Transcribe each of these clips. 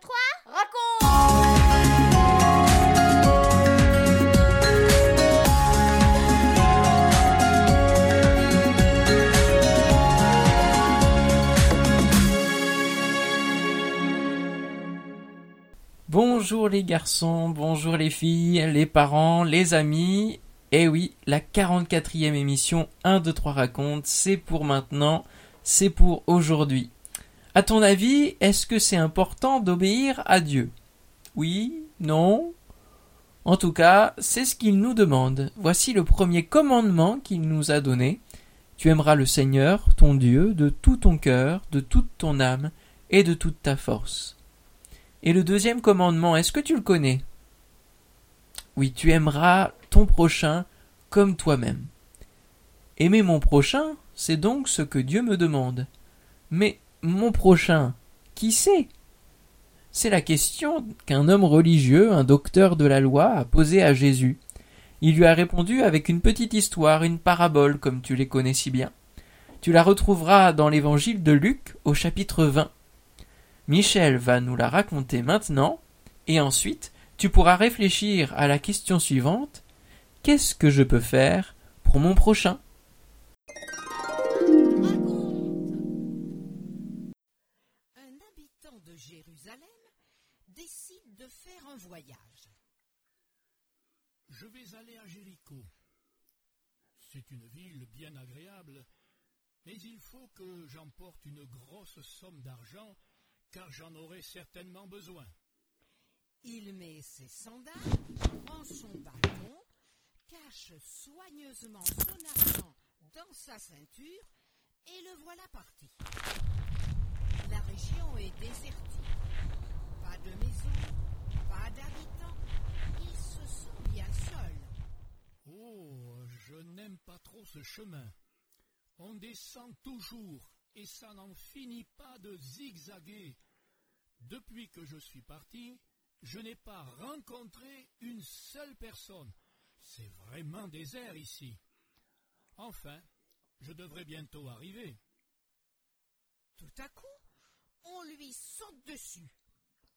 3, raconte Bonjour les garçons, bonjour les filles, les parents, les amis. Eh oui, la 44e émission 1, 2, 3 raconte, c'est pour maintenant, c'est pour aujourd'hui. À ton avis, est-ce que c'est important d'obéir à Dieu? Oui Non? En tout cas, c'est ce qu'il nous demande. Voici le premier commandement qu'il nous a donné. Tu aimeras le Seigneur, ton Dieu, de tout ton cœur, de toute ton âme et de toute ta force. Et le deuxième commandement, est-ce que tu le connais? Oui, tu aimeras ton prochain comme toi-même. Aimer mon prochain, c'est donc ce que Dieu me demande. Mais mon prochain, qui c'est C'est la question qu'un homme religieux, un docteur de la loi, a posée à Jésus. Il lui a répondu avec une petite histoire, une parabole, comme tu les connais si bien. Tu la retrouveras dans l'évangile de Luc au chapitre 20. Michel va nous la raconter maintenant, et ensuite tu pourras réfléchir à la question suivante Qu'est-ce que je peux faire pour mon prochain? De faire un voyage. Je vais aller à Jéricho. C'est une ville bien agréable, mais il faut que j'emporte une grosse somme d'argent, car j'en aurai certainement besoin. Il met ses sandales, prend son bâton, cache soigneusement son argent dans sa ceinture et le voilà parti. La région est désertique. Pas de maison, pas d'habitants. Il se sent bien seul. Oh, je n'aime pas trop ce chemin. On descend toujours et ça n'en finit pas de zigzaguer. Depuis que je suis parti, je n'ai pas rencontré une seule personne. C'est vraiment désert ici. Enfin, je devrais bientôt arriver. Tout à coup, on lui saute dessus.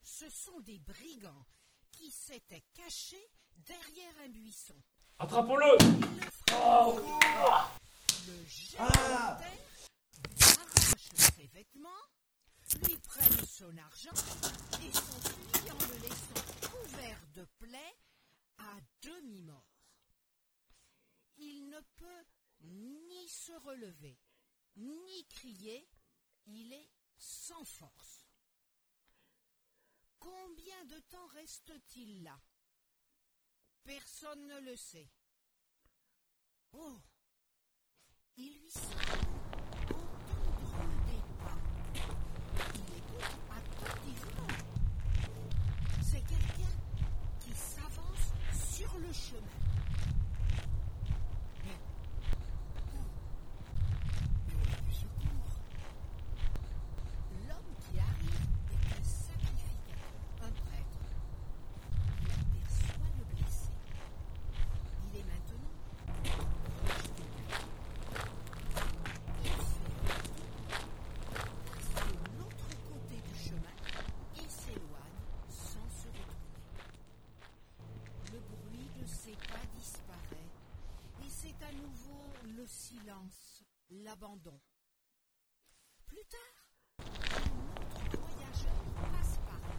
Ce sont des brigands qui s'étaient cachés derrière un buisson. Attrapons-le le terre, arrachent ses vêtements, lui prennent son argent et s'enfuient en le laissant couvert de plaies à demi-mort. Il ne peut ni se relever, ni crier, il est sans force. Combien de temps reste-t-il là? Personne ne le sait. Oh Il lui semble entendre des pas. Il écoute attentivement. C'est quelqu'un qui s'avance sur le chemin. Mais Et voilà du secours. L'homme qui arrive est un sacrificateur, un prêtre. Il aperçoit le blessé. Il est maintenant proche de lui. Il fait passe de l'autre côté du chemin et s'éloigne sans se retourner. Le bruit de ses pas disparaît et c'est à nouveau le l'abandon. Plus tard, un autre voyageur passe par là.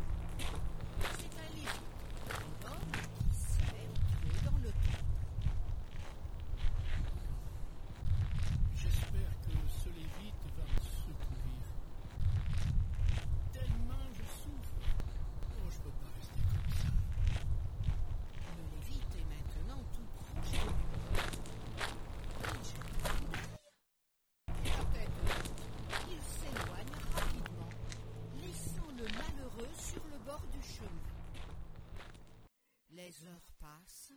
C'est un lévite, un homme qui se met au pied dans le temple. J'espère que ce lévite va me secourir. Tellement je souffre. Oh, je peux pas rester comme ça. Le lévite est maintenant tout proche de lui. Il jette un coup d'œil. La tête haute, il s'éloigne rapidement, laissant le malheureux sur le bord du chemin. Les heures passent,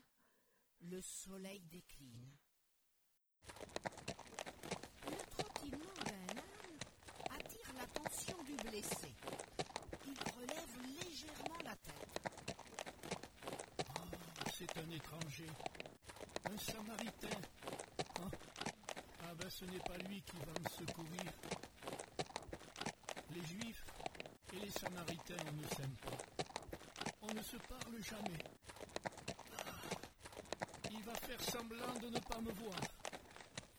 le soleil décline. Le trottinement d'un âne attire l'attention du blessé. Il relève légèrement la tête. Oh, c'est un étranger. Un samaritain. Ah, ah ben ce n'est pas lui qui va me secourir. Les juifs et les Samaritains ne s'aiment pas. On ne se parle jamais. Faire semblant de ne pas me voir.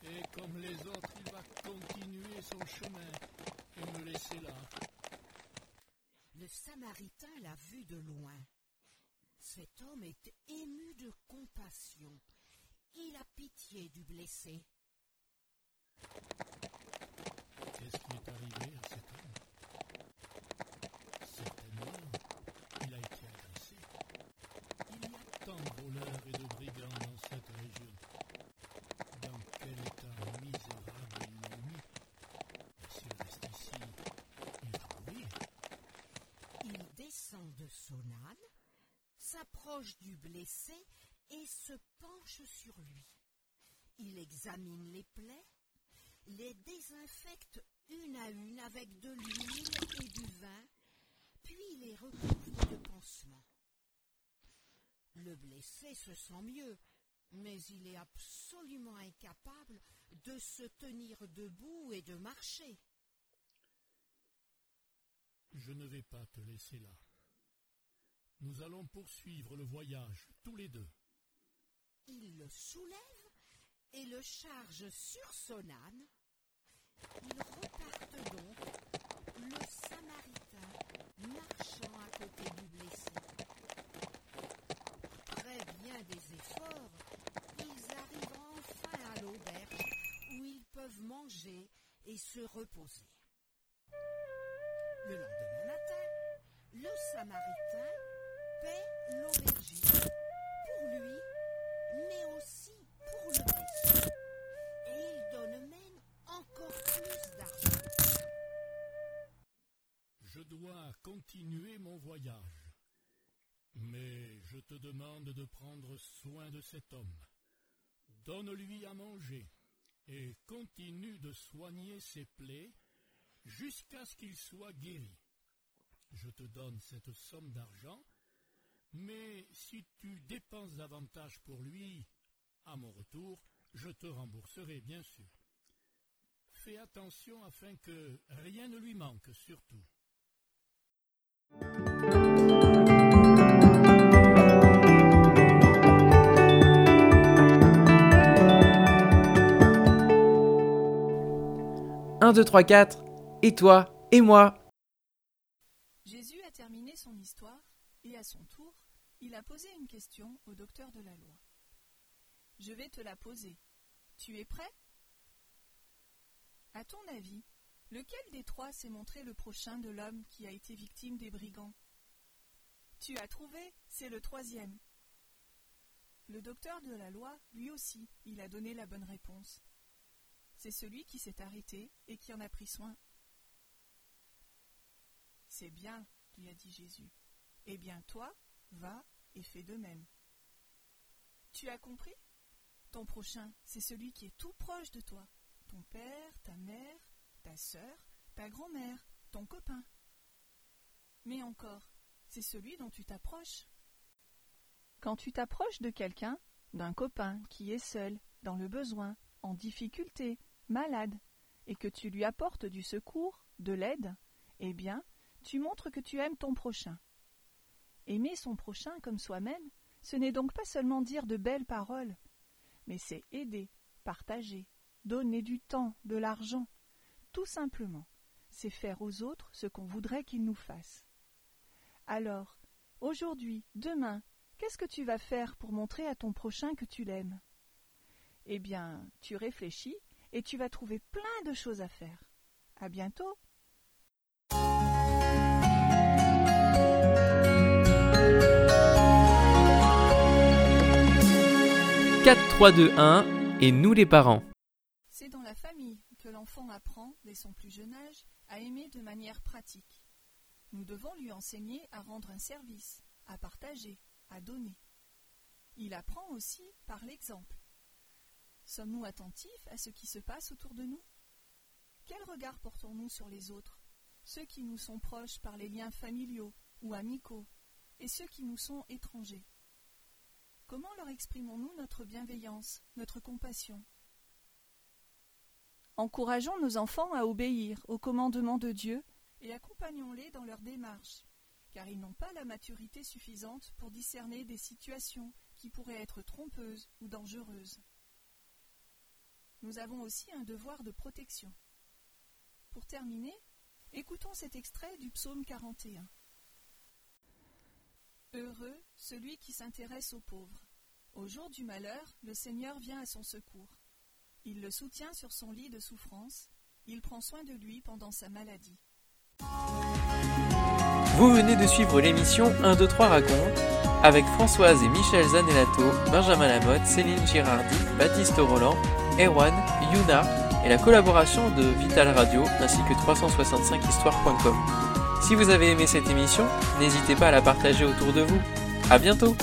Et comme les autres, il va continuer son chemin et me laisser là. Le Samaritain l'a vu de loin. Cet homme est ému de compassion. Il a pitié du blessé. Qu'est-ce qui est arrivé à cet homme Certainement, il a été agressé. Il y a tant de voleurs et de brigands dans cette région. Dans quel état misérable ils l'ont mis S'il reste ici, il va mourir. Il descend de son âne, s'approche du blessé et se penche sur lui. Il examine les plaies, les désinfecte une à une avec de l'huile et du vin, puis les recouvre de pansements. Le blessé se sent mieux, mais il est absolument incapable de se tenir debout et de marcher. Je ne vais pas te laisser là. Nous allons poursuivre le voyage, tous les deux. Il le soulève et le charge sur son âne. Ils repartent donc, le Samaritain marchant à côté du blessé. Après bien des efforts, ils arrivent enfin à l'auberge où ils peuvent manger et se reposer. Le lendemain matin, le Samaritain continuer mon voyage. Mais je te demande de prendre soin de cet homme. Donne-lui à manger et continue de soigner ses plaies jusqu'à ce qu'il soit guéri. Je te donne cette somme d'argent, mais si tu dépenses davantage pour lui, à mon retour, je te rembourserai bien sûr. Fais attention afin que rien ne lui manque surtout. 1, 2, 3, 4, et toi, et moi. Jésus a terminé son histoire et à son tour, il a posé une question au docteur de la loi. Je vais te la poser. Tu es prêt? À ton avis, lequel des trois s'est montré le prochain de l'homme qui a été victime des brigands? Tu as trouvé, c'est le troisième. Le docteur de la loi, lui aussi, il a donné la bonne réponse. C'est celui qui s'est arrêté et qui en a pris soin. C'est bien, lui a dit Jésus. Eh bien, toi, va et fais de même. Tu as compris? Ton prochain, c'est celui qui est tout proche de toi. Ton père, ta mère, ta sœur, ta grand-mère, ton copain. Mais encore, c'est celui dont tu t'approches. Quand tu t'approches de quelqu'un, d'un copain qui est seul, dans le besoin, en difficulté, malade, et que tu lui apportes du secours, de l'aide, eh bien, tu montres que tu aimes ton prochain. Aimer son prochain comme soi-même, ce n'est donc pas seulement dire de belles paroles, mais c'est aider, partager, donner du temps, de l'argent. Tout simplement, c'est faire aux autres ce qu'on voudrait qu'ils nous fassent. Alors, aujourd'hui, demain, qu'est-ce que tu vas faire pour montrer à ton prochain que tu l'aimes? Eh bien, tu réfléchis et tu vas trouver plein de choses à faire. À bientôt 4, 3, 2, 1, et nous les parents. C'est dans la famille que l'enfant apprend, dès son plus jeune âge, à aimer de manière pratique. Nous devons lui enseigner à rendre un service, à partager, à donner. Il apprend aussi par l'exemple. Sommes-nous attentifs à ce qui se passe autour de nous? Quel regard portons-nous sur les autres, ceux qui nous sont proches par les liens familiaux ou amicaux, et ceux qui nous sont étrangers? Comment leur exprimons-nous notre bienveillance, notre compassion? Encourageons nos enfants à obéir aux commandements de Dieu et accompagnons-les dans leur démarche, car ils n'ont pas la maturité suffisante pour discerner des situations qui pourraient être trompeuses ou dangereuses. Nous avons aussi un devoir de protection. Pour terminer, écoutons cet extrait du psaume 41. Heureux celui qui s'intéresse aux pauvres. Au jour du malheur, le Seigneur vient à son secours. Il le soutient sur son lit de souffrance, il prend soin de lui pendant sa maladie. Vous venez de suivre l'émission 1, 2, 3 raconte avec Françoise et Michel Zanellato, Benjamin Lamotte, Céline Girardi, Baptiste Roland, Erwan, Yuna et la collaboration de Vital Radio ainsi que 365histoire.com. Si vous avez aimé cette émission, n'hésitez pas à la partager autour de vous. À bientôt!